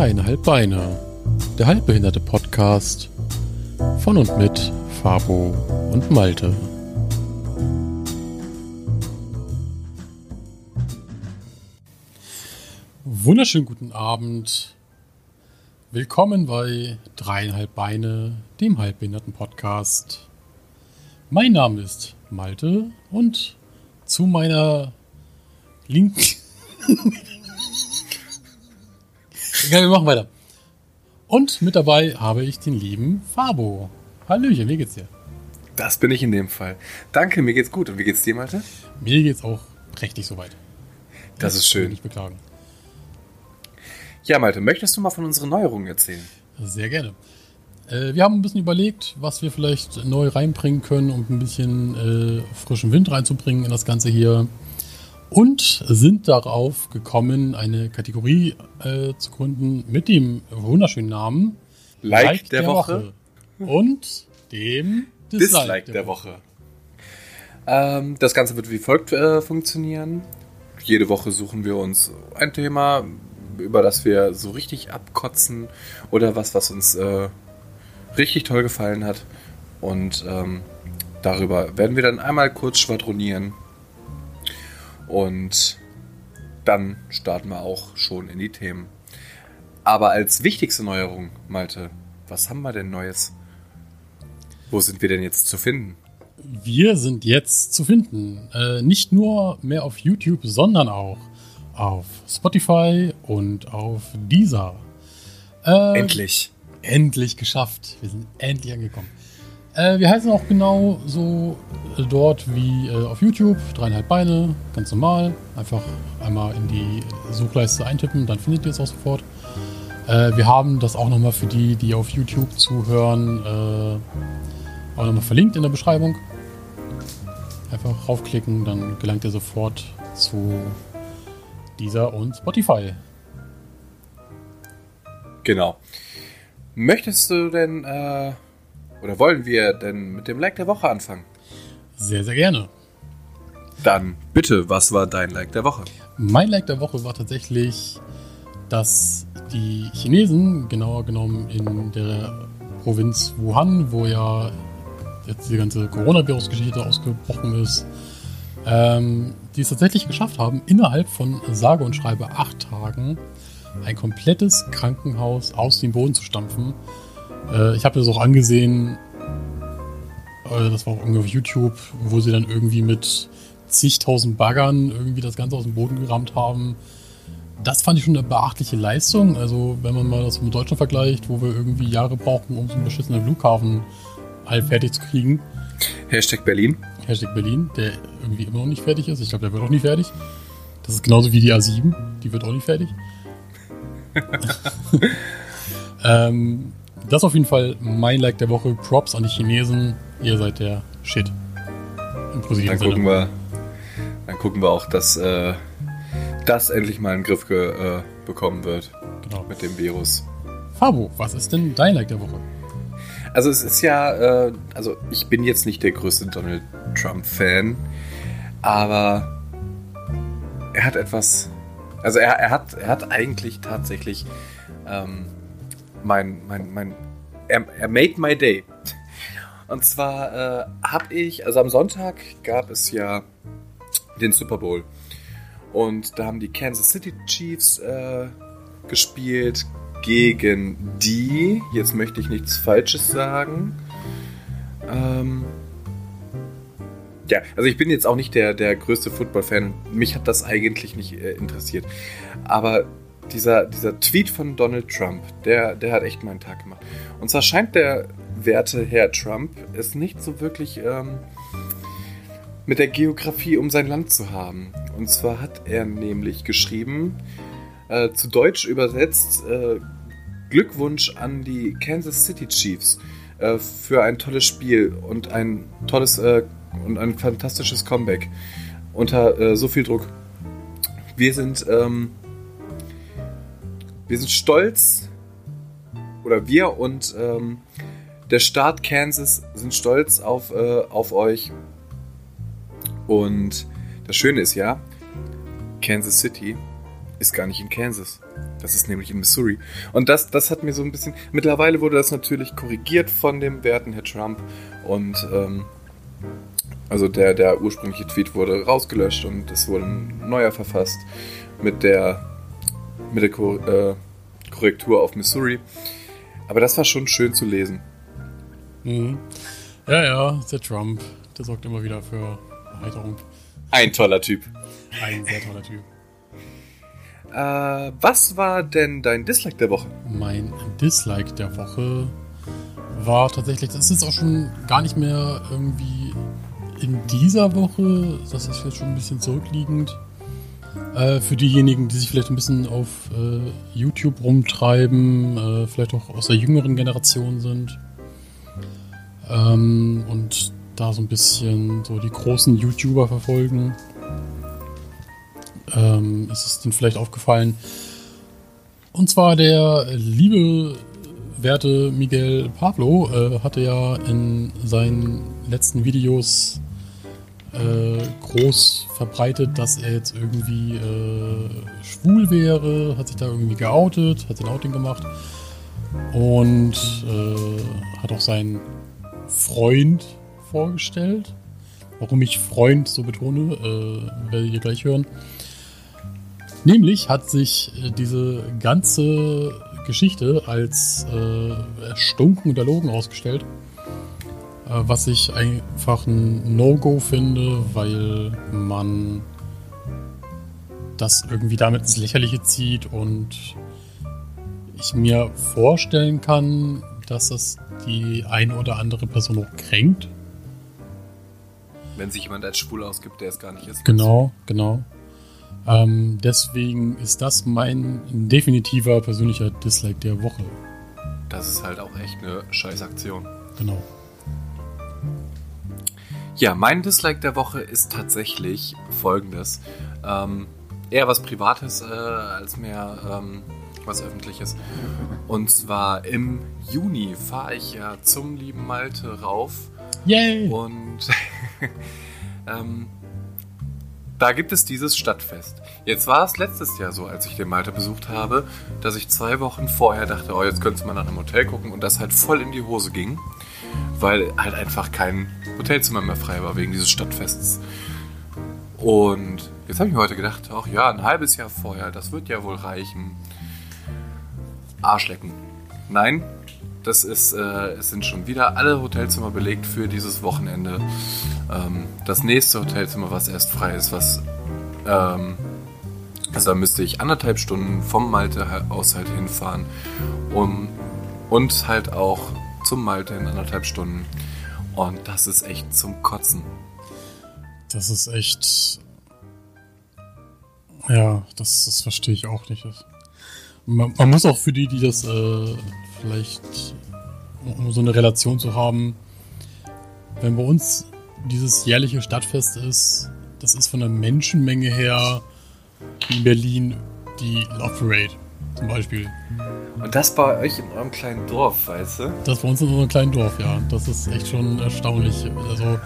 Dreieinhalb Beine. Der halbbehinderte Podcast von und mit Fabo und Malte. Wunderschönen guten Abend. Willkommen bei Dreieinhalb Beine, dem halbbehinderten Podcast. Mein Name ist Malte und zu meiner linken. Egal, wir machen weiter. Und mit dabei habe ich den lieben Fabo. Hallöchen, wie geht's dir? Das bin ich in dem Fall. Danke, mir geht's gut. Und wie geht's dir, Malte? Mir geht's auch prächtig soweit. Das ist schön. Nicht beklagen. Ja, Malte, möchtest du mal von unseren Neuerungen erzählen? Sehr gerne. Äh, wir haben ein bisschen überlegt, was wir vielleicht neu reinbringen können, um ein bisschen äh, frischen Wind reinzubringen in das Ganze hier. Und sind darauf gekommen, eine Kategorie äh, zu gründen mit dem wunderschönen Namen Like, der, Woche. und dem Dislike, Dislike, der Woche. Ähm, das Ganze wird wie folgt äh, funktionieren. Jede Woche suchen wir uns ein Thema, über das wir so richtig abkotzen oder was, was uns äh, richtig toll gefallen hat. Und ähm, darüber werden wir dann einmal kurz schwadronieren. Und dann starten wir auch schon in die Themen. Aber als wichtigste Neuerung, Malte, was haben wir denn Neues? Wo sind wir denn jetzt zu finden? Wir sind jetzt zu finden. Äh, nicht nur mehr auf YouTube, sondern auch auf Spotify und auf Deezer. Äh, Endlich. Endlich geschafft. Wir sind endlich angekommen. Äh, wir heißen auch genau so äh, dort wie äh, auf YouTube. Dreieinhalb Beine, ganz normal. Einfach einmal in die Suchleiste eintippen, dann findet ihr es auch sofort. Äh, wir haben das auch nochmal für die, die auf YouTube zuhören, äh, auch nochmal verlinkt in der Beschreibung. Einfach raufklicken, dann gelangt ihr sofort zu dieser und Spotify. Genau. Möchtest du denn, äh, oder wollen wir denn mit dem Like der Woche anfangen? Sehr, sehr gerne. Dann bitte, was war dein Like der Woche? Mein Like der Woche war tatsächlich, dass die Chinesen, genauer genommen in der Provinz Wuhan, wo ja jetzt die ganze Coronavirus-Geschichte ausgebrochen ist, ähm, die es tatsächlich geschafft haben, innerhalb von sage und schreibe acht Tagen ein komplettes Krankenhaus aus dem Boden zu stampfen. Äh, ich habe das auch angesehen, äh, das war auch irgendwie auf YouTube, wo sie dann irgendwie mit zigtausend Baggern irgendwie das Ganze aus dem Boden gerammt haben. Das fand ich schon eine beachtliche Leistung. Also, wenn man mal das mit Deutschland vergleicht, wo wir irgendwie Jahre brauchen, um so einen beschissenen Flughafen halb fertig zu kriegen. Hashtag Berlin. Hashtag Berlin, der irgendwie immer noch nicht fertig ist. Ich glaube, der wird auch nicht fertig. Das ist genauso wie die A7, die wird auch nicht fertig. ähm, das ist auf jeden Fall mein Like der Woche. Props an die Chinesen. Ihr seid der Shit. Im positiven Dann gucken wir, dann gucken wir auch, dass äh, das endlich mal in den Griff ge, äh, bekommen wird Genau. mit dem Virus. Fabo, was ist denn dein Like der Woche? Also es ist ja, äh, also ich bin jetzt nicht der größte Donald Trump-Fan, aber er hat etwas, also er, er, hat, er hat eigentlich tatsächlich ähm, mein, mein, mein, er, er made my day. Und zwar äh, habe ich, also am Sonntag gab es ja den Super Bowl. Und da haben die Kansas City Chiefs äh, gespielt gegen die, jetzt möchte ich nichts Falsches sagen. Ähm, ja, also ich bin jetzt auch nicht der, der größte Football-Fan. Mich hat das eigentlich nicht äh, interessiert. Aber dieser, dieser Tweet von Donald Trump, der, der hat echt meinen Tag gemacht. Und zwar scheint der werte Herr Trump es nicht so wirklich ähm, mit der Geografie um sein Land zu haben. Und zwar hat er nämlich geschrieben, äh, zu Deutsch übersetzt, äh, Glückwunsch an die Kansas City Chiefs äh, für ein tolles Spiel und ein tolles äh, und ein fantastisches Comeback unter äh, so viel Druck. Wir sind, ähm, wir sind stolz, oder wir und ähm, der Staat Kansas sind stolz auf, äh, auf euch. Und das Schöne ist ja, Kansas City ist gar nicht in Kansas. Das ist nämlich in Missouri. Und das, das hat mir so ein bisschen. Mittlerweile wurde das natürlich korrigiert von dem werten Herr Trump. Und ähm, also der, der ursprüngliche Tweet wurde rausgelöscht und es wurde ein neuer verfasst mit der, mit der Ko äh, Korrektur auf Missouri. Aber das war schon schön zu lesen. Mhm. Ja, ja, der Trump, der sorgt immer wieder für Erheiterung. Ein toller Typ. Ein sehr toller Typ. Äh, was war denn dein Dislike der Woche? Mein Dislike der Woche war tatsächlich, das ist jetzt auch schon gar nicht mehr irgendwie in dieser Woche, das ist jetzt schon ein bisschen zurückliegend. Äh, für diejenigen, die sich vielleicht ein bisschen auf äh, YouTube rumtreiben, äh, vielleicht auch aus der jüngeren Generation sind ähm, und da so ein bisschen so die großen YouTuber verfolgen, ähm, ist es denen vielleicht aufgefallen. Und zwar der liebe, werte Miguel Pablo äh, hatte ja in seinen letzten Videos äh, groß verbreitet, dass er jetzt irgendwie äh, schwul wäre, hat sich da irgendwie geoutet, hat den Outing gemacht und äh, hat auch seinen Freund vorgestellt. Warum ich Freund so betone, äh, werdet ihr gleich hören. Nämlich hat sich äh, diese ganze Geschichte als äh, erstunken und erlogen ausgestellt. Äh, was ich einfach ein No-Go finde, weil man das irgendwie damit ins Lächerliche zieht und ich mir vorstellen kann, dass es die eine oder andere Person auch kränkt. Wenn sich jemand als schwul ausgibt, der es gar nicht ist. Genau, genau. Ähm, deswegen ist das mein definitiver persönlicher Dislike der Woche. Das ist halt auch echt eine scheiß Aktion. Genau. Ja, mein Dislike der Woche ist tatsächlich folgendes. Ähm, eher was Privates äh, als mehr ähm, was Öffentliches. Und zwar im Juni fahre ich ja zum lieben Malte rauf. Yay! Und ähm, da gibt es dieses Stadtfest. Jetzt war es letztes Jahr so, als ich den Malte besucht habe, dass ich zwei Wochen vorher dachte, oh, jetzt könntest du mal nach einem Hotel gucken und das halt voll in die Hose ging, weil halt einfach kein Hotelzimmer mehr frei war wegen dieses Stadtfests. Und jetzt habe ich mir heute gedacht, ach ja, ein halbes Jahr vorher, das wird ja wohl reichen. Arschlecken. Nein, das ist, äh, es sind schon wieder alle Hotelzimmer belegt für dieses Wochenende. Ähm, das nächste Hotelzimmer, was erst frei ist, was ähm, also da müsste ich anderthalb Stunden vom Malte aus halt hinfahren, um und halt auch zum Malte in anderthalb Stunden. Und das ist echt zum Kotzen. Das ist echt. Ja, das, das verstehe ich auch nicht. Man, man, muss auch für die, die das äh, vielleicht, um so eine Relation zu haben, wenn bei uns dieses jährliche Stadtfest ist, das ist von der Menschenmenge her in Berlin die Love Parade zum Beispiel. Und das bei euch in eurem kleinen Dorf, weißt du? Das bei uns in unserem kleinen Dorf, ja. Das ist echt schon erstaunlich. Also,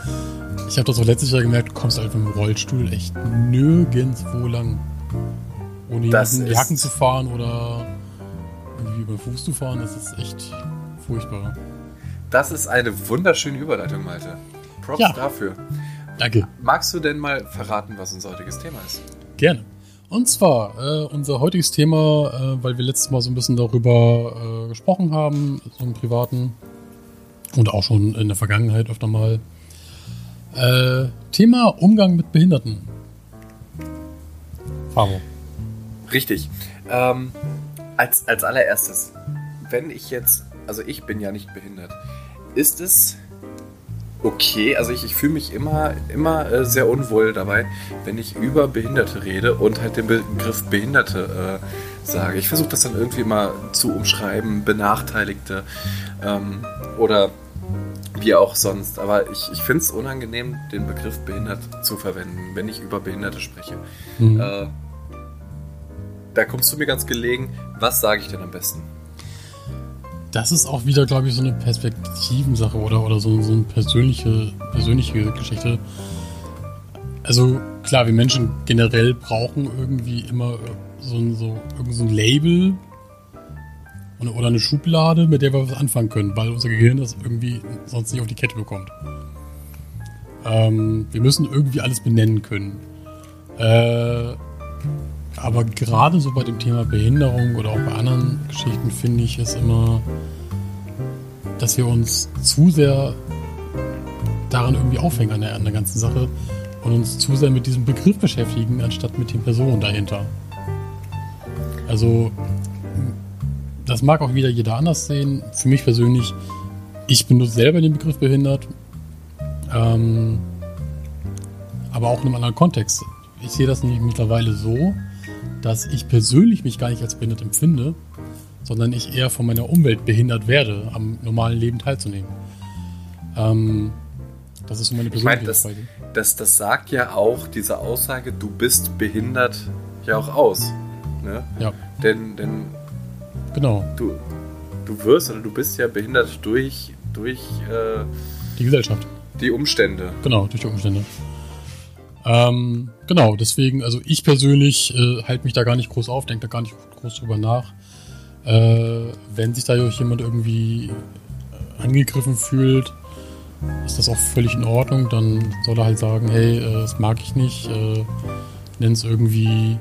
ich habe das auch letztes Jahr gemerkt, du kommst einfach mit dem Rollstuhl echt nirgendwo lang. Ohne jemanden die Hacken zu fahren oder irgendwie über den Fuß zu fahren, das ist echt furchtbar. Das ist eine wunderschöne Überleitung, Malte. Props ja. dafür. Danke. Magst du denn mal verraten, was unser heutiges Thema ist? Gerne. Und zwar äh, unser heutiges Thema, äh, weil wir letztes Mal so ein bisschen darüber äh, gesprochen haben, so im Privaten und auch schon in der Vergangenheit öfter mal. Äh, Thema Umgang mit Behinderten. Fabo. Richtig. Ähm, als, als allererstes, wenn ich jetzt, also ich bin ja nicht behindert, ist es okay. Also ich, ich fühle mich immer, immer äh, sehr unwohl dabei, wenn ich über Behinderte rede und halt den Begriff Behinderte äh, sage. Ich versuche das dann irgendwie mal zu umschreiben, Benachteiligte ähm, oder wie auch sonst. Aber ich, ich finde es unangenehm, den Begriff behindert zu verwenden, wenn ich über Behinderte spreche. Mhm. Äh, da kommst du mir ganz gelegen. Was sage ich denn am besten? Das ist auch wieder, glaube ich, so eine Perspektivensache oder, oder so, so eine persönliche, persönliche Geschichte. Also klar, wir Menschen generell brauchen irgendwie immer so ein, so, so ein Label oder eine Schublade, mit der wir was anfangen können, weil unser Gehirn das irgendwie sonst nicht auf die Kette bekommt. Ähm, wir müssen irgendwie alles benennen können. Äh, aber gerade so bei dem Thema Behinderung oder auch bei anderen Geschichten finde ich es immer, dass wir uns zu sehr daran irgendwie aufhängen an der, an der ganzen Sache und uns zu sehr mit diesem Begriff beschäftigen, anstatt mit den Personen dahinter. Also, das mag auch wieder jeder anders sehen. Für mich persönlich, ich benutze selber den Begriff behindert, ähm, aber auch in einem anderen Kontext. Ich sehe das nämlich mittlerweile so, dass ich persönlich mich gar nicht als behindert empfinde, sondern ich eher von meiner Umwelt behindert werde, am normalen Leben teilzunehmen. Ähm, das ist so meine persönliche ich meine, das, das, das sagt ja auch diese Aussage, du bist behindert, ja auch aus. Ne? Ja. Denn, denn genau. du, du wirst oder du bist ja behindert durch, durch äh, die Gesellschaft. Die Umstände. Genau, durch die Umstände. Ähm, genau, deswegen, also ich persönlich äh, halte mich da gar nicht groß auf, denke da gar nicht groß drüber nach. Äh, wenn sich da jemand irgendwie äh, angegriffen fühlt, ist das auch völlig in Ordnung. Dann soll er halt sagen, hey, äh, das mag ich nicht. Äh, Nenn es irgendwie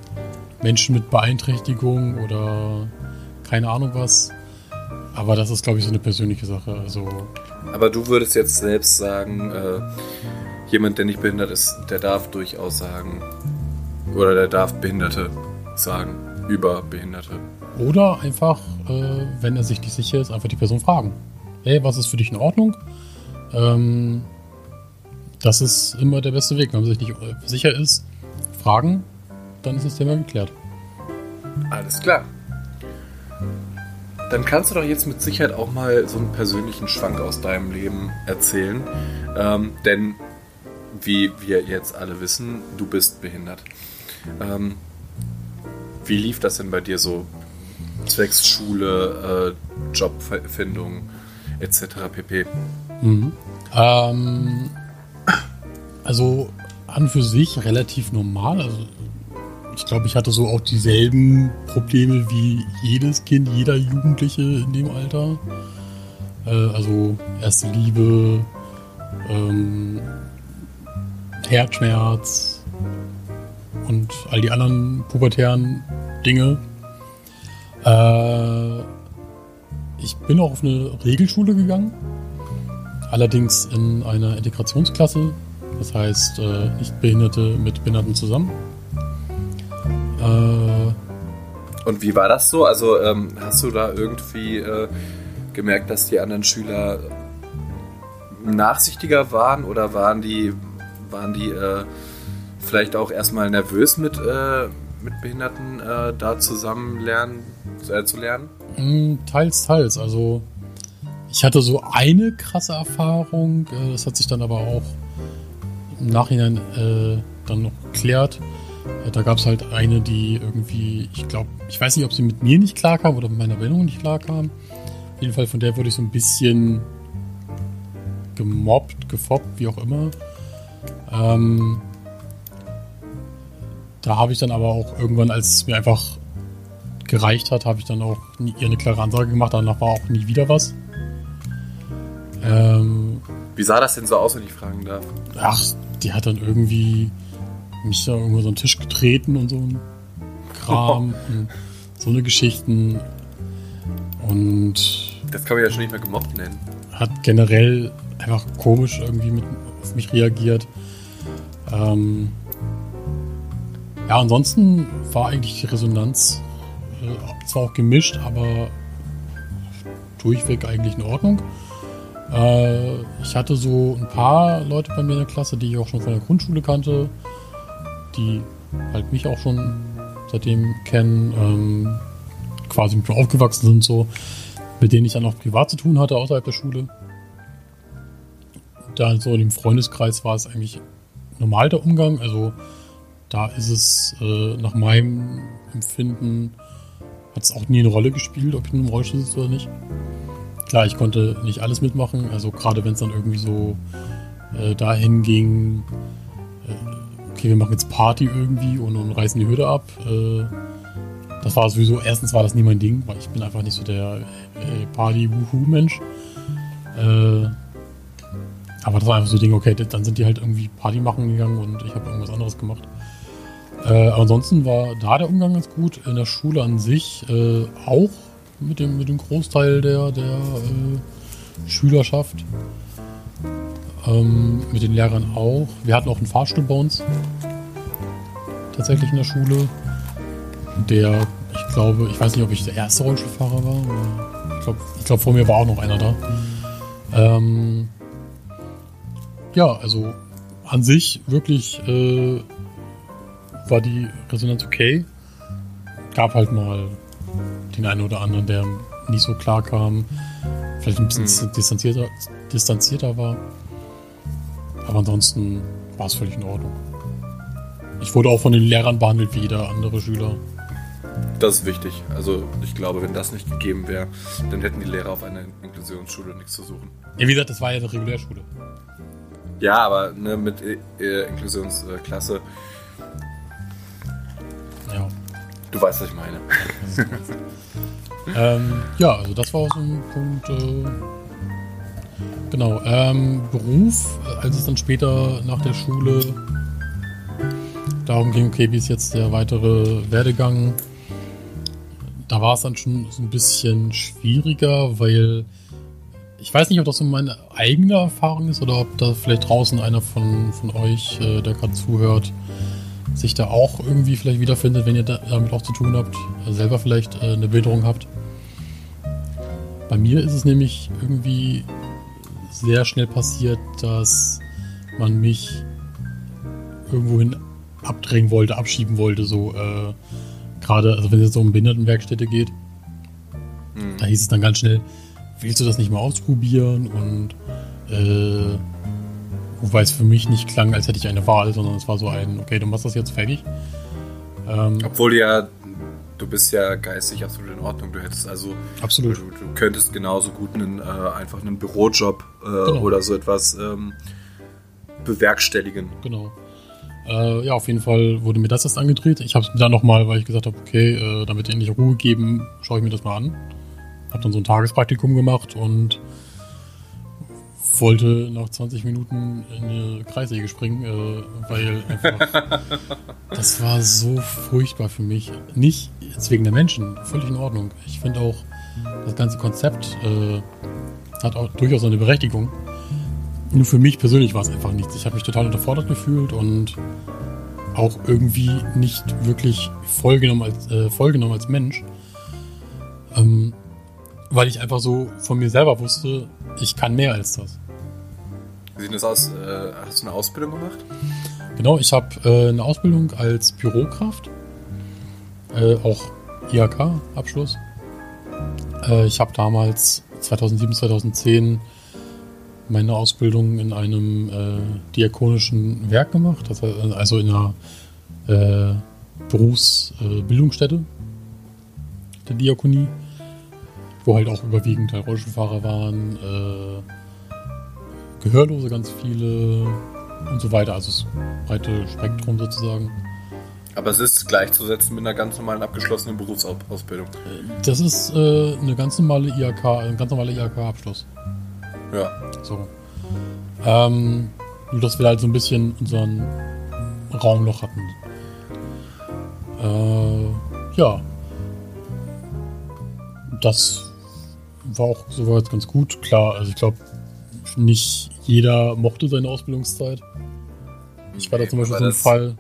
Menschen mit Beeinträchtigung oder keine Ahnung was. Aber das ist, glaube ich, so eine persönliche Sache. Also, Aber du würdest jetzt selbst sagen, äh, jemand, der nicht behindert ist, der darf durchaus sagen, oder der darf Behinderte sagen, über Behinderte. Oder einfach, äh, wenn er sich nicht sicher ist, einfach die Person fragen. Hey, was ist für dich in Ordnung? Ähm, das ist immer der beste Weg. Wenn man sich nicht sicher ist, fragen, dann ist das Thema geklärt. Alles klar. Dann kannst du doch jetzt mit Sicherheit auch mal so einen persönlichen Schwank aus deinem Leben erzählen. Ähm, denn, wie wir jetzt alle wissen, du bist behindert. Ähm, wie lief das denn bei dir so? Zwecks Schule, äh, Jobfindung etc. pp. Mhm. Ähm, also an für sich relativ normal. Also ich glaube, ich hatte so auch dieselben Probleme wie jedes Kind, jeder Jugendliche in dem Alter. Äh, also erste Liebe, ähm, Herzschmerz und all die anderen pubertären Dinge. Äh, ich bin auch auf eine Regelschule gegangen. Allerdings in einer Integrationsklasse. Das heißt, äh, Nichtbehinderte mit Behinderten zusammen. Äh, Und wie war das so? Also ähm, hast du da irgendwie äh, gemerkt, dass die anderen Schüler nachsichtiger waren oder waren die, waren die äh, vielleicht auch erstmal nervös mit, äh, mit Behinderten äh, da zusammen lernen, äh, zu lernen? Mm, teils, teils. Also ich hatte so eine krasse Erfahrung, das hat sich dann aber auch im Nachhinein dann noch geklärt. Da gab es halt eine, die irgendwie, ich glaube, ich weiß nicht, ob sie mit mir nicht klarkam oder mit meiner Bildung nicht klarkam. Auf jeden Fall von der wurde ich so ein bisschen gemobbt, gefoppt, wie auch immer. Ähm, da habe ich dann aber auch irgendwann, als es mir einfach gereicht hat, habe ich dann auch ihr eine klare Ansage gemacht. Danach war auch nie wieder was. Ähm, Wie sah das denn so aus, wenn ich fragen darf? Ach, die hat dann irgendwie mich da irgendwo so einen Tisch getreten und so ein Kram und so eine Geschichten. Und. Das kann man ja schon nicht mehr gemobbt nennen. Hat generell einfach komisch irgendwie mit, auf mich reagiert. Ähm, ja, ansonsten war eigentlich die Resonanz äh, zwar auch gemischt, aber durchweg eigentlich in Ordnung. Äh, ich hatte so ein paar Leute bei mir in der Klasse, die ich auch schon von der Grundschule kannte die halt mich auch schon seitdem kennen, ähm, quasi mit mir aufgewachsen sind, so, mit denen ich dann auch privat zu tun hatte außerhalb der Schule. Da so in dem Freundeskreis war es eigentlich normal der Umgang. Also da ist es äh, nach meinem Empfinden hat es auch nie eine Rolle gespielt, ob ich in einem Rollstuhl sitze oder nicht. Klar, ich konnte nicht alles mitmachen. Also gerade wenn es dann irgendwie so äh, dahin ging, äh, okay, wir machen jetzt Party irgendwie und, und reißen die Hürde ab. Äh, das war sowieso, erstens war das nie mein Ding, weil ich bin einfach nicht so der äh, Party-Wuhu-Mensch. Äh, aber das war einfach so ein Ding, okay, dann sind die halt irgendwie Party machen gegangen und ich habe irgendwas anderes gemacht. Äh, ansonsten war da der Umgang ganz gut. In der Schule an sich äh, auch mit dem, mit dem Großteil der, der äh, Schülerschaft. Ähm, mit den Lehrern auch. Wir hatten auch einen Fahrstuhl bei uns. Tatsächlich in der Schule. Der, ich glaube, ich weiß nicht, ob ich der erste Rollstuhlfahrer war. ich glaube, ich glaub, vor mir war auch noch einer da. Ähm, ja, also an sich wirklich äh, war die Resonanz okay. Gab halt mal den einen oder anderen, der nicht so klar kam, vielleicht ein bisschen mhm. distanzierter, distanzierter war. Aber ansonsten war es völlig in Ordnung. Ich wurde auch von den Lehrern behandelt wie jeder andere Schüler. Das ist wichtig. Also ich glaube, wenn das nicht gegeben wäre, dann hätten die Lehrer auf einer Inklusionsschule nichts zu suchen. Ja, wie gesagt, das war ja eine Regulärschule. Ja, aber ne, mit äh, Inklusionsklasse. Ja. Du weißt, was ich meine. ähm, ja, also das war auch so ein Punkt. Äh, genau. Ähm, Beruf, als es dann später nach der Schule darum ging, okay, wie ist jetzt der weitere Werdegang? Da war es dann schon so ein bisschen schwieriger, weil ich weiß nicht, ob das so meine eigene Erfahrung ist oder ob da vielleicht draußen einer von, von euch, äh, der gerade zuhört, sich da auch irgendwie vielleicht wiederfindet, wenn ihr da, damit auch zu tun habt, also selber vielleicht äh, eine Behinderung habt. Bei mir ist es nämlich irgendwie sehr schnell passiert, dass man mich irgendwohin abdrängen wollte, abschieben wollte, so äh, gerade, also wenn es jetzt um Behindertenwerkstätte geht, mhm. da hieß es dann ganz schnell, willst du das nicht mal ausprobieren? Und äh, wobei es für mich nicht klang, als hätte ich eine Wahl, sondern es war so ein, okay, du machst das jetzt fertig. Ähm, Obwohl ja, du bist ja geistig absolut in Ordnung. Du hättest also, absolut. Du, du könntest genauso gut einen, äh, einfach einen Bürojob äh, genau. oder so etwas ähm, bewerkstelligen. Genau. Äh, ja, auf jeden Fall wurde mir das erst angedreht. Ich habe es dann nochmal, weil ich gesagt habe, okay, äh, damit ihr endlich Ruhe geben, schaue ich mir das mal an. Habe dann so ein Tagespraktikum gemacht und wollte nach 20 Minuten in eine Kreissäge springen, äh, weil einfach das war so furchtbar für mich. Nicht jetzt wegen der Menschen, völlig in Ordnung. Ich finde auch, das ganze Konzept äh, hat auch durchaus eine Berechtigung. Nur für mich persönlich war es einfach nichts. Ich habe mich total unterfordert gefühlt und auch irgendwie nicht wirklich vollgenommen als, äh, vollgenommen als Mensch. Ähm, weil ich einfach so von mir selber wusste, ich kann mehr als das. Wie sieht das aus? Äh, hast du eine Ausbildung gemacht? Genau, ich habe äh, eine Ausbildung als Bürokraft, äh, auch IHK-Abschluss. Äh, ich habe damals 2007, 2010 meine Ausbildung in einem äh, diakonischen Werk gemacht, heißt, also in einer äh, Berufsbildungsstätte der Diakonie wo halt auch überwiegend halt Rollstuhlfahrer waren, äh, Gehörlose ganz viele und so weiter. Also das breite Spektrum sozusagen. Aber es ist gleichzusetzen mit einer ganz normalen abgeschlossenen Berufsausbildung. Das ist äh, eine ganz normale IHK, ein ganz normaler IHK-Abschluss. Ja. So. Ähm, nur dass wir halt so ein bisschen unseren Raum noch hatten. Äh, ja. Das war auch soweit ganz gut. Klar, also ich glaube, nicht jeder mochte seine Ausbildungszeit. Ich war da zum Beispiel so ein Fall.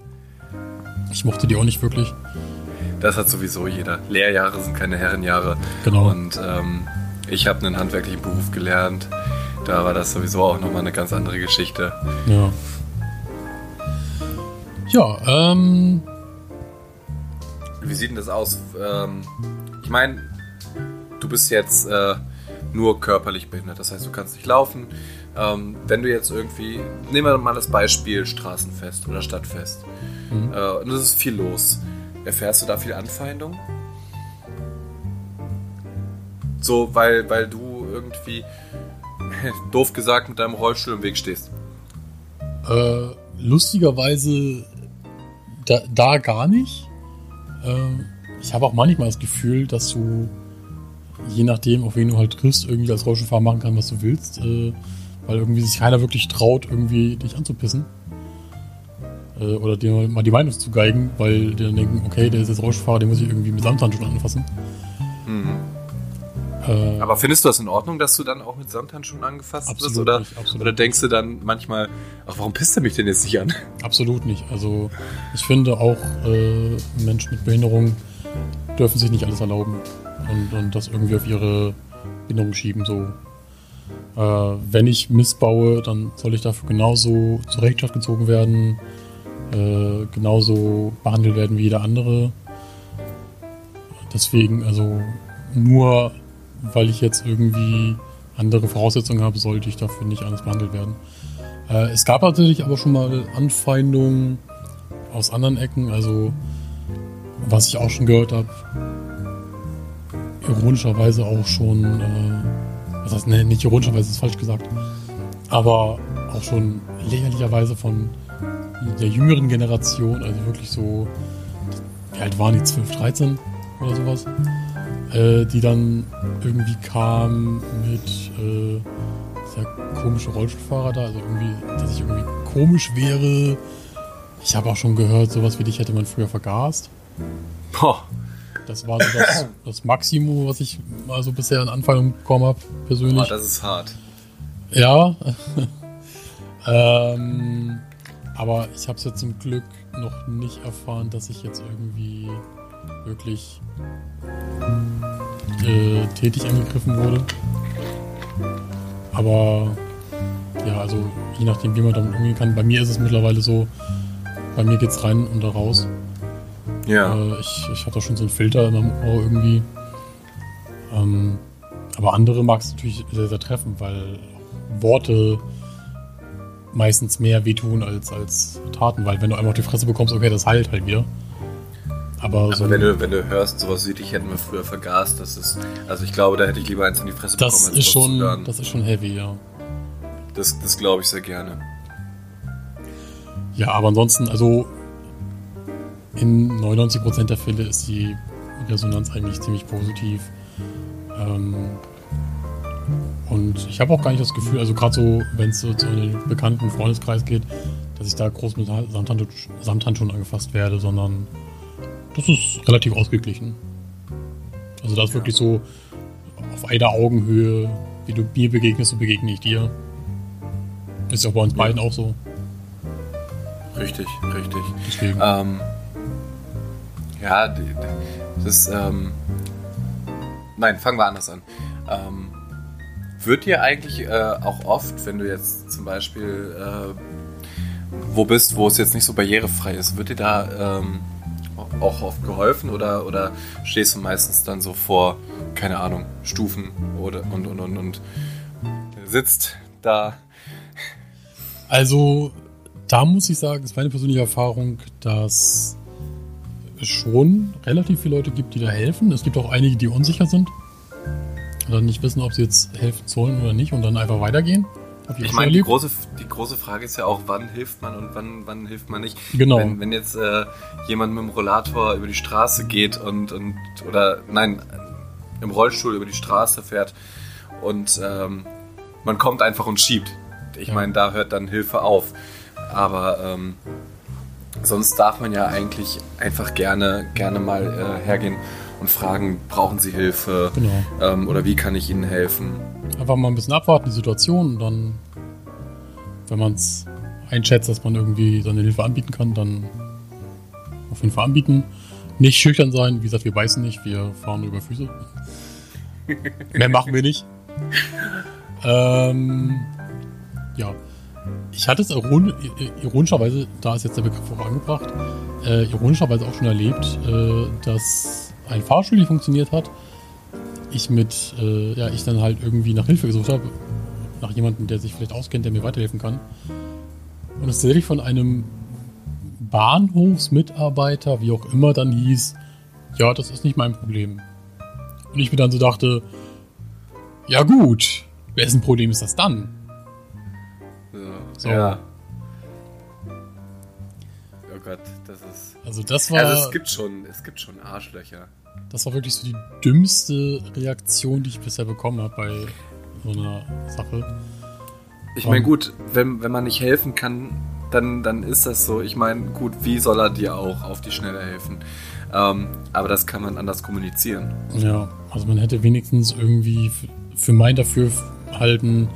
Ich mochte die auch nicht wirklich. Das hat sowieso jeder. Lehrjahre sind keine Herrenjahre. Genau. Und ähm, ich habe einen handwerklichen Beruf gelernt. Da war das sowieso auch nochmal eine ganz andere Geschichte. Ja. Ja, ähm. Wie sieht denn das aus? Ähm, ich meine, du bist jetzt äh, nur körperlich behindert. Das heißt, du kannst nicht laufen. Ähm, wenn du jetzt irgendwie, nehmen wir mal das Beispiel Straßenfest oder Stadtfest. Mhm. Äh, und es ist viel los. Erfährst du da viel Anfeindung? So, weil, weil du irgendwie, doof gesagt, mit deinem Rollstuhl im Weg stehst. Äh, lustigerweise da, da gar nicht. Äh, ich habe auch manchmal das Gefühl, dass du, je nachdem, auf wen du halt triffst, irgendwie als Rollstuhlfahrer machen kann, was du willst, äh, weil irgendwie sich keiner wirklich traut, irgendwie dich anzupissen. Äh, oder dir mal die Meinung zu geigen, weil die dann denken, okay, der ist jetzt Rollstuhlfahrer, den muss ich irgendwie mit Samthandschuhen anfassen. Mhm. Äh, Aber findest du das in Ordnung, dass du dann auch mit Samthandschuhen angefasst wirst? Oder, nicht, oder denkst du dann manchmal, ach, warum pisst er mich denn jetzt nicht an? Absolut nicht. Also ich finde auch äh, Menschen mit Behinderung dürfen sich nicht alles erlauben und, und das irgendwie auf ihre Behinderung schieben. So, äh, wenn ich missbaue, dann soll ich dafür genauso zur Rechenschaft gezogen werden, äh, genauso behandelt werden wie jeder andere. Deswegen, also nur weil ich jetzt irgendwie andere Voraussetzungen habe, sollte ich dafür nicht anders behandelt werden. Äh, es gab natürlich aber schon mal Anfeindungen aus anderen Ecken, also was ich auch schon gehört habe, ironischerweise auch schon, äh, was heißt, ne, nicht ironischerweise, ist falsch gesagt, aber auch schon lächerlicherweise von der jüngeren Generation, also wirklich so, wie alt waren die, 12, 13 oder sowas, äh, die dann irgendwie kam mit äh, dieser komische Rollstuhlfahrer da, also irgendwie, dass ich irgendwie komisch wäre. Ich habe auch schon gehört, sowas wie dich hätte man früher vergast. Boah. Das war so das, das Maximum, was ich mal so bisher an Anfang bekommen habe, persönlich. Boah, das ist hart. Ja. ähm, aber ich habe es ja zum Glück noch nicht erfahren, dass ich jetzt irgendwie wirklich äh, tätig angegriffen wurde. Aber ja, also je nachdem, wie man damit umgehen kann. Bei mir ist es mittlerweile so, bei mir geht's rein und da raus. Ja. Äh, ich, ich hatte schon so einen Filter in meinem Ohr irgendwie. Ähm, aber andere mag es natürlich sehr, sehr treffen, weil Worte meistens mehr wehtun als, als Taten, weil wenn du einmal auf die Fresse bekommst, okay, das heilt halt wieder. Aber, aber so wenn, du, wenn du hörst, sowas wie dich hätten wir früher vergast, das ist. Also ich glaube, da hätte ich lieber eins in die Fresse das bekommen. Ist schon, das ist schon heavy, ja. Das, das glaube ich sehr gerne. Ja, aber ansonsten, also in 99% der Fälle ist die Resonanz eigentlich ziemlich positiv. Ähm, und ich habe auch gar nicht das Gefühl, also gerade so, wenn es so zu einem bekannten Freundeskreis geht, dass ich da groß mit Samthandschuhen angefasst werde, sondern das ist relativ ausgeglichen. Also das ist wirklich so auf einer Augenhöhe, wie du mir begegnest, so begegne ich dir. Ist ja bei uns ja. beiden auch so. Richtig, richtig. Deswegen. Ähm, ja, das ähm, Nein, fangen wir anders an. Ähm, wird dir eigentlich äh, auch oft, wenn du jetzt zum Beispiel äh, wo bist, wo es jetzt nicht so barrierefrei ist, wird dir da ähm, auch oft geholfen oder, oder stehst du meistens dann so vor, keine Ahnung, Stufen oder und und und und sitzt da? Also, da muss ich sagen, ist meine persönliche Erfahrung, dass schon relativ viele Leute gibt, die da helfen. Es gibt auch einige, die unsicher sind und dann nicht wissen, ob sie jetzt helfen sollen oder nicht und dann einfach weitergehen. Ich meine, die große, die große Frage ist ja auch, wann hilft man und wann, wann hilft man nicht. Genau. Wenn, wenn jetzt äh, jemand mit dem Rollator über die Straße geht und, und oder nein, im Rollstuhl über die Straße fährt und ähm, man kommt einfach und schiebt. Ich ja. meine, da hört dann Hilfe auf. Aber ähm, sonst darf man ja eigentlich einfach gerne, gerne mal äh, hergehen und fragen, brauchen Sie Hilfe genau. ähm, oder wie kann ich Ihnen helfen? Einfach mal ein bisschen abwarten, die Situation und dann, wenn man es einschätzt, dass man irgendwie seine Hilfe anbieten kann, dann auf jeden Fall anbieten. Nicht schüchtern sein, wie gesagt, wir beißen nicht, wir fahren über Füße. Mehr machen wir nicht. ähm, ja. Ich hatte es ironischerweise, da ist jetzt der Begriff auch angebracht, äh, ironischerweise auch schon erlebt, äh, dass ein Fahrstuhl nicht funktioniert hat ich mit, äh, ja, ich dann halt irgendwie nach Hilfe gesucht habe, nach jemandem, der sich vielleicht auskennt, der mir weiterhelfen kann. Und es tatsächlich von einem Bahnhofsmitarbeiter, wie auch immer, dann hieß, ja, das ist nicht mein Problem. Und ich mir dann so dachte, ja gut, wessen Problem ist das dann? Ja. So. ja. Gott, das ist. Also das war. Also es gibt schon, es gibt schon Arschlöcher. Das war wirklich so die dümmste Reaktion, die ich bisher bekommen habe bei so einer Sache. Ich meine, gut, wenn, wenn man nicht helfen kann, dann, dann ist das so. Ich meine, gut, wie soll er dir auch auf die Schnelle helfen? Ähm, aber das kann man anders kommunizieren. Ja, also man hätte wenigstens irgendwie für mein Dafürhalten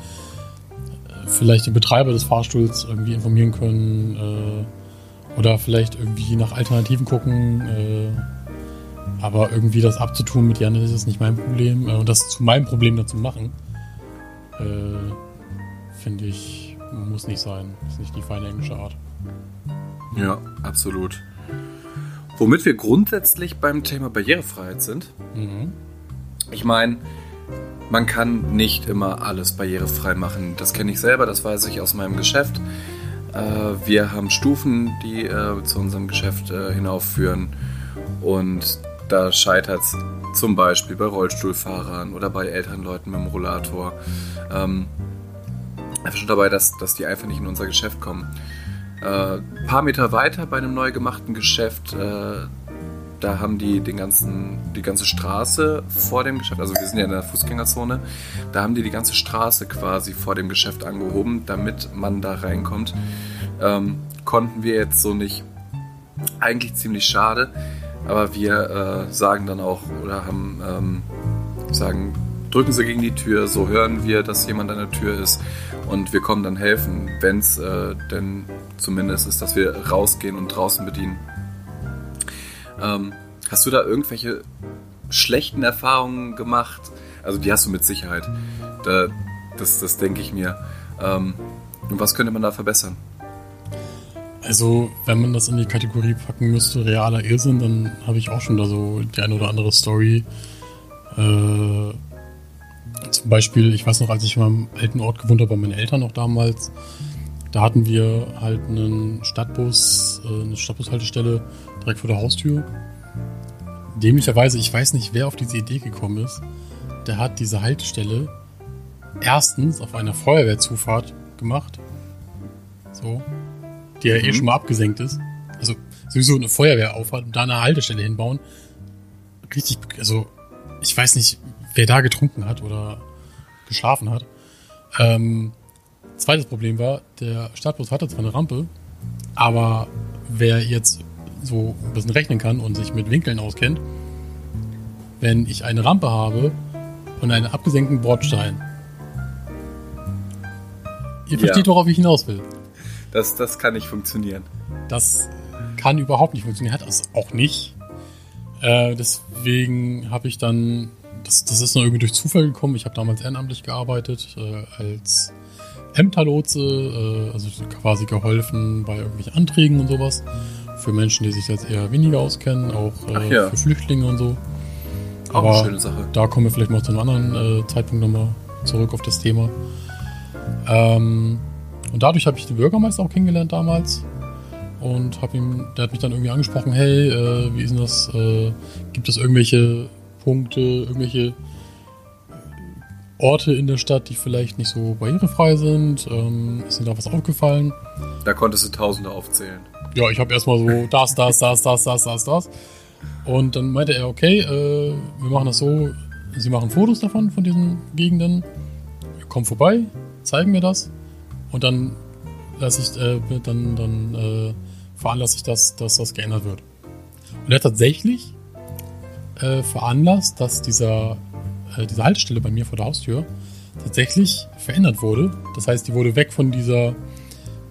vielleicht den Betreiber des Fahrstuhls irgendwie informieren können äh, oder vielleicht irgendwie nach Alternativen gucken. Äh, aber irgendwie das abzutun mit Jan, das ist nicht mein Problem. Äh, und das zu meinem Problem dazu machen, äh, finde ich, muss nicht sein. Ist nicht die feine englische Art. Ja, absolut. Womit wir grundsätzlich beim Thema Barrierefreiheit sind. Mhm. Ich meine, man kann nicht immer alles barrierefrei machen. Das kenne ich selber, das weiß ich aus meinem Geschäft. Äh, wir haben Stufen, die äh, zu unserem Geschäft äh, hinaufführen. Und da scheitert es zum Beispiel bei Rollstuhlfahrern oder bei älteren Leuten mit dem Rollator. Ähm, einfach schon dabei, dass, dass die einfach nicht in unser Geschäft kommen. Ein paar Meter weiter bei einem neu gemachten Geschäft, da haben die den ganzen, die ganze Straße vor dem Geschäft, also wir sind ja in der Fußgängerzone, da haben die die ganze Straße quasi vor dem Geschäft angehoben, damit man da reinkommt. Ähm, konnten wir jetzt so nicht. Eigentlich ziemlich schade, aber wir äh, sagen dann auch oder haben ähm, sagen, drücken Sie gegen die Tür, so hören wir, dass jemand an der Tür ist und wir kommen dann helfen, wenn es äh, denn zumindest ist, dass wir rausgehen und draußen bedienen. Ähm, hast du da irgendwelche schlechten Erfahrungen gemacht? Also die hast du mit Sicherheit. Da, das, das denke ich mir. Ähm, und was könnte man da verbessern? Also, wenn man das in die Kategorie packen müsste, realer Irrsinn, dann habe ich auch schon da so die eine oder andere Story. Äh, zum Beispiel, ich weiß noch, als ich in meinem alten Ort gewohnt habe, bei meinen Eltern noch damals, da hatten wir halt einen Stadtbus, äh, eine Stadtbushaltestelle direkt vor der Haustür. Dämlicherweise, ich weiß nicht, wer auf diese Idee gekommen ist, der hat diese Haltestelle erstens auf einer Feuerwehrzufahrt gemacht. So. Die ja eh Mhm. schon mal abgesenkt ist. Also sowieso eine Feuerwehrauffahrt und da eine Haltestelle hinbauen. Richtig, also ich weiß nicht, wer da getrunken hat oder geschlafen hat. Ähm, zweites Problem war, der Stadtbus hatte zwar eine Rampe, aber wer jetzt so ein bisschen rechnen kann und sich mit Winkeln auskennt, wenn ich eine Rampe habe und einen abgesenkten Bordstein. Ihr versteht, Ja. worauf ich hinaus will. Das, das kann nicht funktionieren. Das kann überhaupt nicht funktionieren, hat es auch nicht. Äh, deswegen habe ich dann, das, das ist nur irgendwie durch Zufall gekommen. Ich habe damals ehrenamtlich gearbeitet äh, als Ämterlotse, äh, also quasi geholfen bei irgendwelchen Anträgen und sowas. Für Menschen, die sich jetzt eher weniger auskennen, auch äh, ja. für Flüchtlinge und so. Auch Aber eine schöne Sache. da kommen wir vielleicht mal zu einem anderen äh, Zeitpunkt nochmal zurück auf das Thema. Ähm, und dadurch habe ich den Bürgermeister auch kennengelernt damals. Und hab ihm, der hat mich dann irgendwie angesprochen, hey, äh, wie ist denn das? Äh, gibt es irgendwelche Punkte, irgendwelche Orte in der Stadt, die vielleicht nicht so barrierefrei sind? Ähm, ist dir da was aufgefallen? Da konntest du Tausende aufzählen. Ja, ich habe erstmal so das, das, das, das, das, das, das. Und dann meinte er, okay, äh, wir machen das so, Sie machen Fotos davon, von diesen Gegenden, kommen vorbei, zeigen mir das und dann lasse ich, äh, dann, dann äh, veranlasse ich das, dass das geändert wird. Und er hat tatsächlich äh, veranlasst, dass dieser, äh, diese Haltestelle bei mir vor der Haustür tatsächlich verändert wurde. Das heißt, die wurde weg von dieser,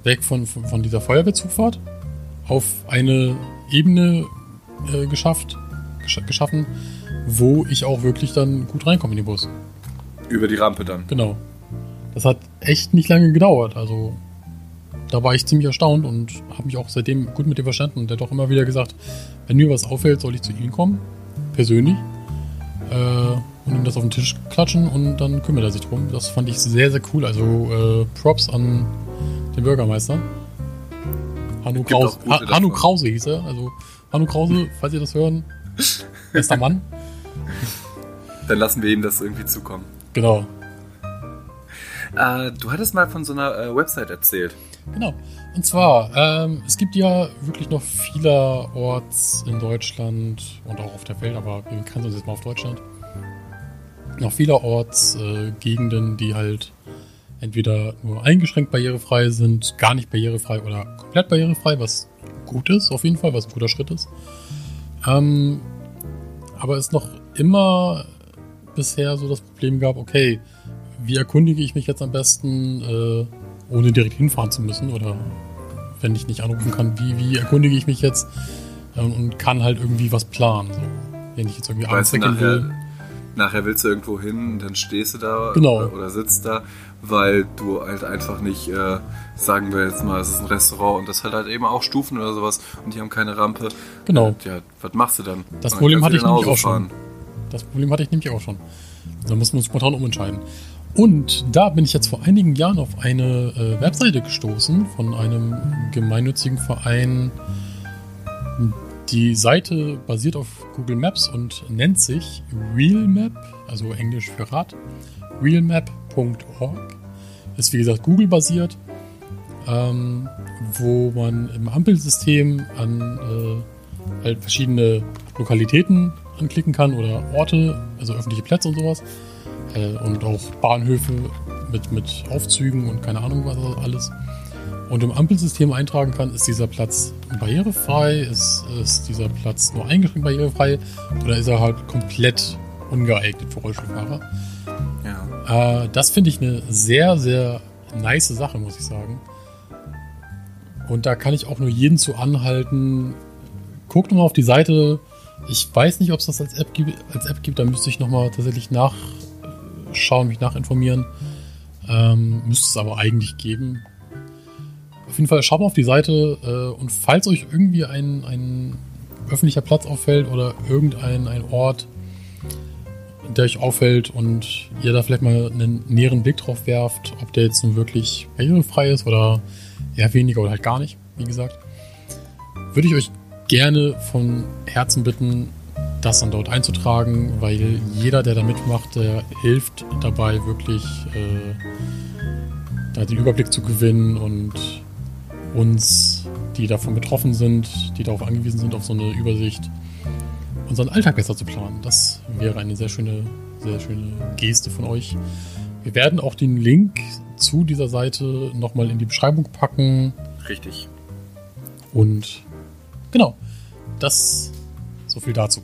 weg von, von, von dieser Feuerwehrzufahrt auf eine Ebene äh, geschafft, gesch geschaffen, wo ich auch wirklich dann gut reinkomme in den Bus. Über die Rampe dann. Genau. Das hat echt nicht lange gedauert. Also da war ich ziemlich erstaunt und habe mich auch seitdem gut mit ihm verstanden. Und der hat auch immer wieder gesagt, wenn mir was auffällt, soll ich zu ihm kommen, persönlich, äh, und ihm das auf den Tisch klatschen und dann kümmert er sich drum. Das fand ich sehr, sehr cool. Also äh, Props an den Bürgermeister. Hanno Krause, ha Hanno. Krause hieß er. Also Hanno Krause, falls ihr das hören, bester Mann. Dann lassen wir ihm das irgendwie zukommen. Genau. Äh, du hattest mal von so einer äh, Website erzählt. Genau. Und zwar, ähm, es gibt ja wirklich noch vielerorts in Deutschland und auch auf der Welt, aber wir begrenzen uns jetzt mal auf Deutschland, noch vielerorts äh, Gegenden, die halt entweder nur eingeschränkt barrierefrei sind, gar nicht barrierefrei oder komplett barrierefrei, was gut ist, auf jeden Fall, was ein guter Schritt ist. Ähm, aber es noch immer bisher so das Problem gab, okay, wie erkundige ich mich jetzt am besten, äh, ohne direkt hinfahren zu müssen oder wenn ich nicht anrufen kann, wie, wie erkundige ich mich jetzt ähm, und kann halt irgendwie was planen. So. Wenn ich jetzt irgendwie abends weggehen will. Nachher willst du irgendwo hin, dann stehst du da genau. oder, oder, sitzt da, weil du halt einfach nicht, äh, sagen wir jetzt mal, es ist ein Restaurant und das hat halt eben auch Stufen oder sowas und die haben keine Rampe. Genau. Und, ja, was machst du dann? Das Problem hatte ich nämlich auch schon. Das Problem hatte ich nämlich auch schon. Da muss man spontan umentscheiden. Und da bin ich jetzt vor einigen Jahren auf eine äh, Webseite gestoßen von einem gemeinnützigen Verein. Die Seite basiert auf Google Maps und nennt sich RealMap, also Englisch für Rad. realmap.org. Ist wie gesagt Google basiert, ähm, wo man im Ampelsystem an äh, halt verschiedene Lokalitäten anklicken kann oder Orte, also öffentliche Plätze und sowas äh, und auch Bahnhöfe mit, mit Aufzügen und keine Ahnung was alles. Und im Ampelsystem eintragen kann, ist dieser Platz barrierefrei, ist, ist dieser Platz nur eingeschränkt barrierefrei oder ist er halt komplett ungeeignet für Rollstuhlfahrer. Ja. Äh, das finde ich eine sehr, sehr nice Sache, muss ich sagen. Und da kann ich auch nur jeden zu anhalten. Guckt mal auf die Seite. Ich weiß nicht, ob es das als App gibt. Als App gibt, da müsste ich nochmal tatsächlich nach, nachschauen, mich nachinformieren. Ähm, müsste es aber eigentlich geben. Auf jeden Fall schaut mal auf die Seite äh, und falls euch irgendwie ein, ein öffentlicher Platz auffällt oder irgendein ein Ort, der euch auffällt und ihr da vielleicht mal einen näheren Blick drauf werft, ob der jetzt nun wirklich barrierefrei ist oder eher weniger oder halt gar nicht, wie gesagt, würde ich euch gerne von Herzen bitten, das dann dort einzutragen, weil jeder, der da mitmacht, der hilft dabei wirklich äh, da den Überblick zu gewinnen und uns, die davon betroffen sind, die darauf angewiesen sind, auf so eine Übersicht, unseren Alltag besser zu planen. Das wäre eine sehr schöne, sehr schöne Geste von euch. Wir werden auch den Link zu dieser Seite nochmal in die Beschreibung packen. Richtig. Und genau, das so viel dazu.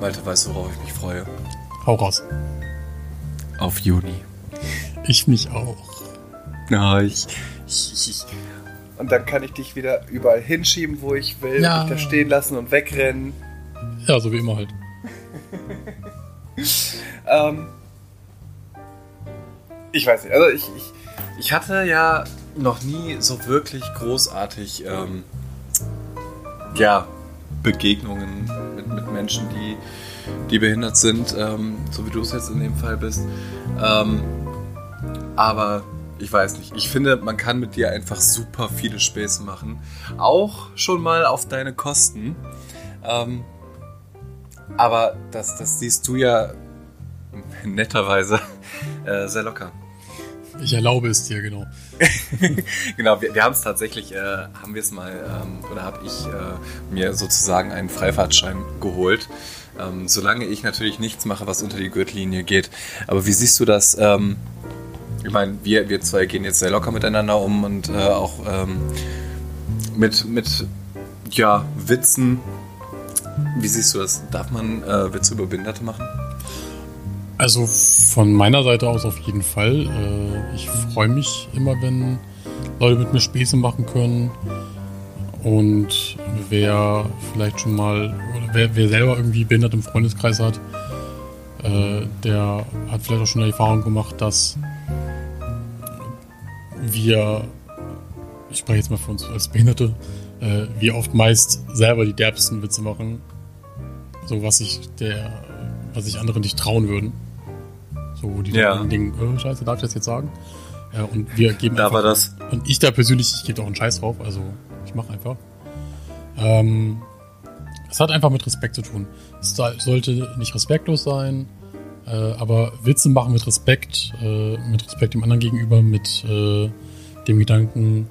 Walter, weißt du, worauf ich mich freue? Hau raus. Auf Juni. Ich mich auch. Ich, ich. Und dann kann ich dich wieder überall hinschieben, wo ich will, ja. dich da stehen lassen und wegrennen. Ja, so wie immer halt. ähm, ich weiß nicht, also ich, ich, ich hatte ja noch nie so wirklich großartig ähm, ja, Begegnungen mit, mit Menschen, die, die behindert sind, ähm, so wie du es jetzt in dem Fall bist. Ähm, aber ich weiß nicht. Ich finde, man kann mit dir einfach super viele Späße machen. Auch schon mal auf deine Kosten. Ähm, aber das, das siehst du ja netterweise äh, sehr locker. Ich erlaube es dir, genau. genau, wir, wir haben es tatsächlich, äh, haben wir es mal, ähm, oder habe ich äh, mir sozusagen einen Freifahrtschein geholt. Ähm, solange ich natürlich nichts mache, was unter die Gürtellinie geht. Aber wie siehst du das? Ähm, ich meine, wir, wir zwei gehen jetzt sehr locker miteinander um und äh, auch ähm, mit, mit ja, Witzen. Wie siehst du das? Darf man äh, Witze über Behinderte machen? Also von meiner Seite aus auf jeden Fall. Äh, ich freue mich immer, wenn Leute mit mir Späße machen können. Und wer vielleicht schon mal, oder wer, wer selber irgendwie behindert im Freundeskreis hat, äh, der hat vielleicht auch schon die Erfahrung gemacht, dass wir, ich spreche jetzt mal für uns als Behinderte, äh, wir oft meist selber die derbsten Witze machen. So was ich der, was sich andere nicht trauen würden. So, die Ja. denken, oh, scheiße, darf ich das jetzt sagen? Ja, und wir geben Da einfach, war das. Und ich da persönlich, ich gebe auch einen Scheiß drauf, also ich mache einfach. Ähm, es hat einfach mit Respekt zu tun. Es soll- sollte nicht respektlos sein. Äh, aber Witze machen mit Respekt, äh, mit Respekt dem anderen gegenüber, mit äh, dem Gedanken,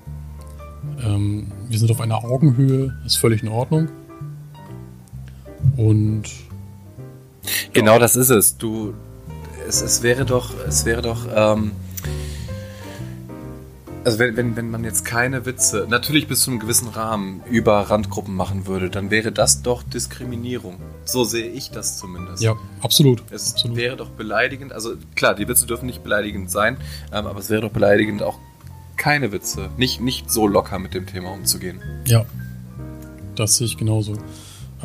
ähm, wir sind auf einer Augenhöhe, ist völlig in Ordnung. Und genau das ist es. Du, es, es wäre doch, es wäre doch, ähm, also wenn, wenn, wenn man jetzt keine Witze, natürlich bis zu einem gewissen Rahmen über Randgruppen machen würde, dann wäre das doch Diskriminierung. So sehe ich das zumindest. ja, absolut. Es absolut. wäre doch beleidigend, also klar, die Witze dürfen nicht beleidigend sein, ähm, aber es wäre doch beleidigend, auch keine Witze, nicht, nicht so locker mit dem Thema umzugehen. Ja, das sehe ich genauso.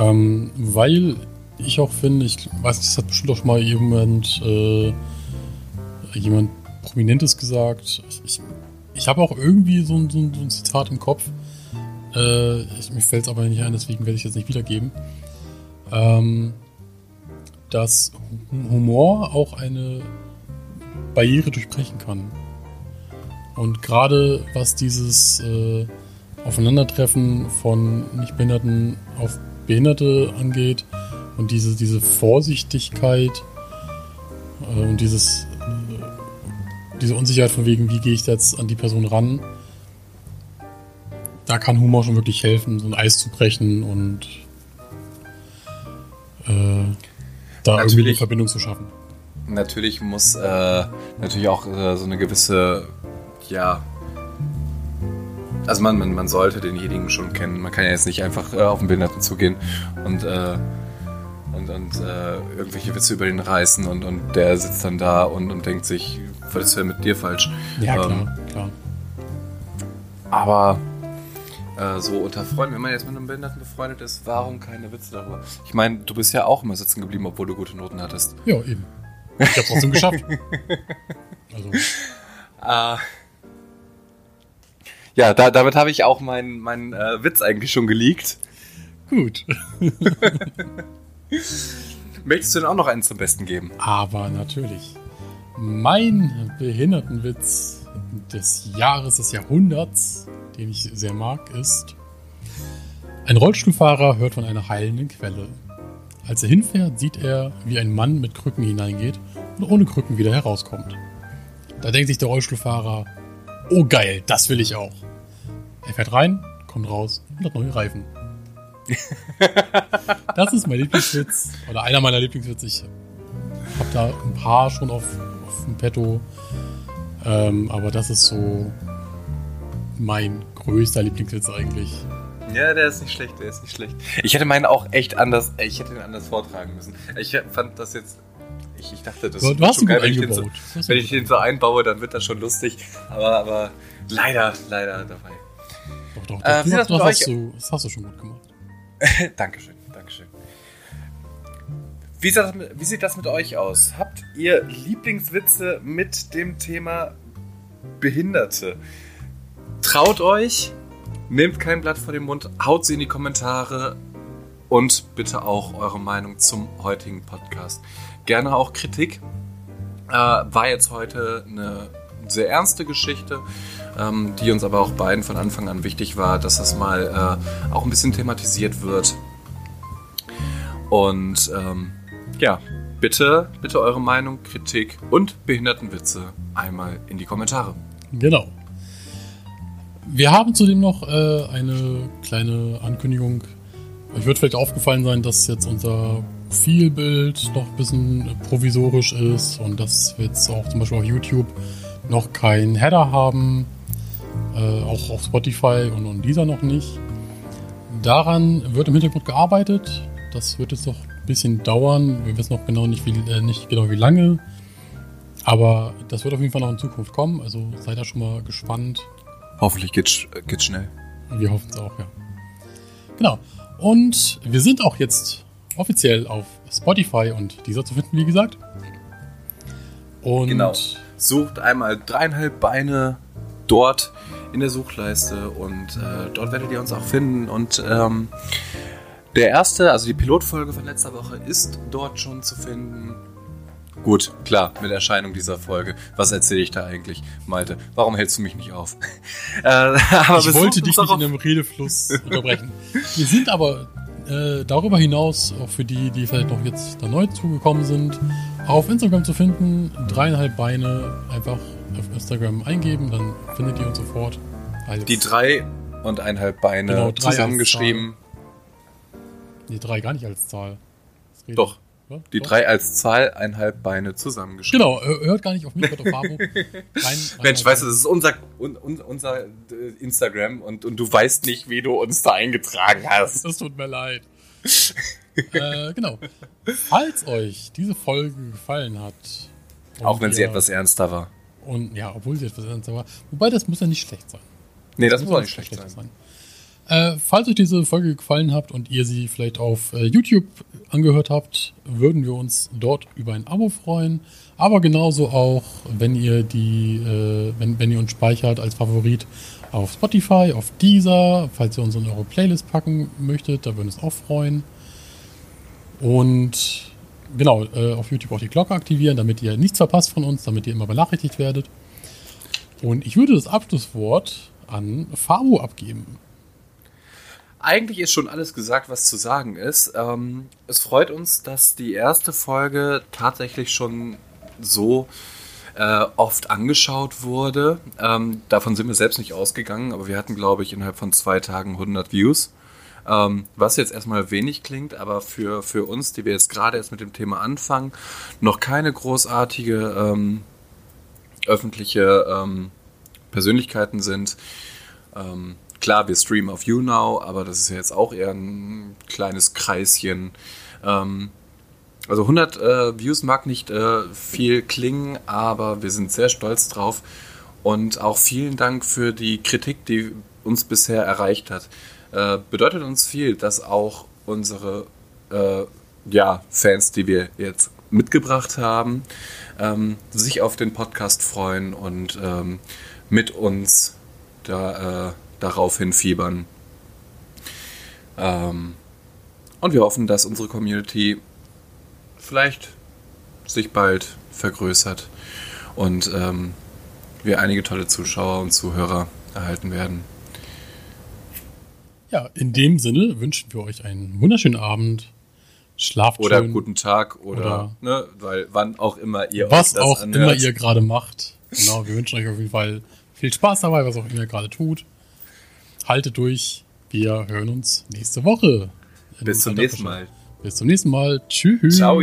Ähm, weil ich auch finde, ich weiß, das hat bestimmt auch schon mal jemand, äh, jemand Prominentes gesagt. Ich, ich, ich habe auch irgendwie so ein, so, ein, so ein Zitat im Kopf. Äh, ich, mir fällt es aber nicht ein, deswegen werde ich es jetzt nicht wiedergeben. Ähm, dass Humor auch eine Barriere durchbrechen kann. Und gerade was dieses äh, Aufeinandertreffen von Nichtbehinderten auf Behinderte angeht und diese, diese Vorsichtigkeit äh, und dieses, diese Unsicherheit von wegen, wie gehe ich jetzt an die Person ran, da kann Humor schon wirklich helfen, so ein Eis zu brechen und äh, da irgendwie eine Natürlich. Verbindung zu schaffen. Natürlich muss äh, natürlich auch äh, so eine gewisse, ja, also man, man, man sollte denjenigen schon kennen. Man kann ja jetzt nicht einfach äh, auf den Behinderten zugehen und, äh, und, und äh, irgendwelche Witze über den reißen und, und der sitzt dann da und, und denkt sich, was ist denn mit dir falsch? Ja, Ähm, klar, klar. Aber äh, so unter Freunden, wenn man jetzt mit einem Behinderten befreundet ist, warum keine Witze darüber? Ich meine, du bist ja auch immer sitzen geblieben, obwohl du gute Noten hattest. Ja, eben. Ich habe trotzdem geschafft. Also, Äh, ja, da, damit habe ich auch meinen mein, äh, Witz eigentlich schon geleakt. gut. Möchtest du denn auch noch einen zum Besten geben? Aber natürlich. Mein Behindertenwitz des Jahres, des Jahrhunderts, den ich sehr mag, ist: Ein Rollstuhlfahrer hört von einer heilenden Quelle. Als er hinfährt, sieht er, wie ein Mann mit Krücken hineingeht und ohne Krücken wieder herauskommt. Da denkt sich der Rollstuhlfahrer: Oh geil, das will ich auch. Er fährt rein, kommt raus und hat neue Reifen. das ist mein Lieblingswitz. Oder einer meiner Lieblingswitze. Ich habe da ein paar schon auf, auf dem Petto. Ähm, aber das ist so mein größter Lieblingswitz eigentlich. Ja, der ist nicht schlecht, der ist nicht schlecht. Ich hätte meinen auch echt anders, ich hätte ihn anders vortragen müssen. Ich fand das jetzt, ich, ich dachte, das Du, du hast ihn gut wenn ich, den so, wenn ich den so einbaue, dann wird das schon lustig. Aber, aber leider, leider dabei. Doch, doch, doch. Äh, du, das mit hast du, das hast du schon gut gemacht. Dankeschön, Dankeschön. Wie sieht, das, mit- wie sieht das mit euch aus? Habt ihr Lieblingswitze mit dem Thema Behinderte? Traut euch, nehmt kein Blatt vor den Mund, haut sie in die Kommentare und bitte auch eure Meinung zum heutigen Podcast. Gerne auch Kritik. Äh, war jetzt heute eine sehr ernste Geschichte, ähm, die uns aber auch beiden von Anfang an wichtig war, dass das mal äh, auch ein bisschen thematisiert wird. Und ähm, ja, bitte, bitte eure Meinung, Kritik und Behindertenwitze einmal in die Kommentare. Genau. Wir haben zudem noch äh, eine kleine Ankündigung. Euch wird vielleicht aufgefallen sein, dass jetzt unser Profilbild noch ein bisschen provisorisch ist und dass wir jetzt auch zum Beispiel auf YouTube noch keinen Header haben. Äh, auch auf Spotify und, und dieser noch nicht. Daran wird im Hintergrund gearbeitet. Das wird jetzt noch ein bisschen dauern. Wir wissen noch genau nicht, wie, äh, nicht genau wie lange. Aber das wird auf jeden Fall noch in Zukunft kommen. Also seid da schon mal gespannt. Hoffentlich geht's, geht's schnell. Wir hoffen es auch, ja. Genau. Und wir sind auch jetzt offiziell auf Spotify und dieser zu finden, wie gesagt. Und Genau. Sucht einmal dreieinhalb Beine dort in der Suchleiste und äh, dort werdet ihr uns auch finden. Und ähm, der erste, also die Pilotfolge von letzter Woche, ist dort schon zu finden. Gut, klar, mit Erscheinung dieser Folge. Was erzähle ich da eigentlich, Malte? Warum hältst du mich nicht auf? äh, aber ich wollte dich nicht in einem Redefluss unterbrechen. Wir sind aber äh, darüber hinaus, auch für die, die vielleicht noch jetzt da neu zugekommen sind Auf Instagram zu finden, dreieinhalb Beine, einfach auf Instagram eingeben, dann findet ihr uns sofort. Als die drei und eineinhalb Beine genau, zusammengeschrieben. Die drei gar nicht als Zahl. Doch. Ja, die doch. drei als Zahl, eineinhalb Beine zusammengeschrieben. Genau, hört gar nicht auf mich, hört auf Fabo. Mensch, weißt du, das ist unser, un, unser äh, Instagram und, und du weißt nicht, wie du uns da eingetragen hast. Das tut mir leid. äh, genau. Falls euch diese Folge gefallen hat. Auch wenn sie etwas ernster war. Und ja, obwohl sie etwas ernster war. Wobei, das muss ja nicht schlecht sein. Nee, das, das muss auch nicht schlecht, sein. sein. Äh, falls euch diese Folge gefallen hat und ihr sie vielleicht auf äh, YouTube angehört habt, würden wir uns dort über ein Abo freuen. Aber genauso auch, wenn ihr die, äh, wenn, wenn ihr uns speichert als Favorit auf Spotify, auf Deezer, falls ihr uns in eure Playlist packen möchtet, da würden wir uns auch freuen. Und genau, äh, auf YouTube auch die Glocke aktivieren, damit ihr nichts verpasst von uns, damit ihr immer benachrichtigt werdet. Und ich würde das Abschlusswort an Fabu abgeben. Eigentlich ist schon alles gesagt, was zu sagen ist. Ähm, es freut uns, dass die erste Folge tatsächlich schon so äh, oft angeschaut wurde. Ähm, davon sind wir selbst nicht ausgegangen, aber wir hatten, glaube ich, innerhalb von zwei Tagen 100 Views. Ähm, was jetzt erstmal wenig klingt, aber für, für uns, die wir jetzt gerade erst mit dem Thema anfangen, noch keine großartige ähm, öffentliche ähm, Persönlichkeiten sind. Ähm, klar, wir streamen auf YouNow, aber das ist ja jetzt auch eher ein kleines Kreischen. Ähm, also 100 äh, Views mag nicht äh, viel klingen, aber wir sind sehr stolz drauf. Und auch vielen Dank für die Kritik, die uns bisher erreicht hat. Äh, bedeutet uns viel, dass auch unsere äh, ja, Fans, die wir jetzt mitgebracht haben, ähm, sich auf den Podcast freuen und ähm, mit uns da, äh, darauf hinfiebern. Ähm, und wir hoffen, dass unsere Community vielleicht sich bald vergrößert und ähm, wir einige tolle Zuschauer und Zuhörer erhalten werden. Ja, in dem Sinne wünschen wir euch einen wunderschönen Abend. Schlaft oder schön. guten Tag oder, oder ne, weil wann auch immer ihr was auch anhört. immer ihr gerade macht. Genau, wir wünschen euch auf jeden Fall viel Spaß dabei, was auch immer ihr gerade tut. Haltet durch. Wir hören uns nächste Woche. Bis zum nächsten Mal. Bis zum nächsten Mal. Tschüss. Ciao.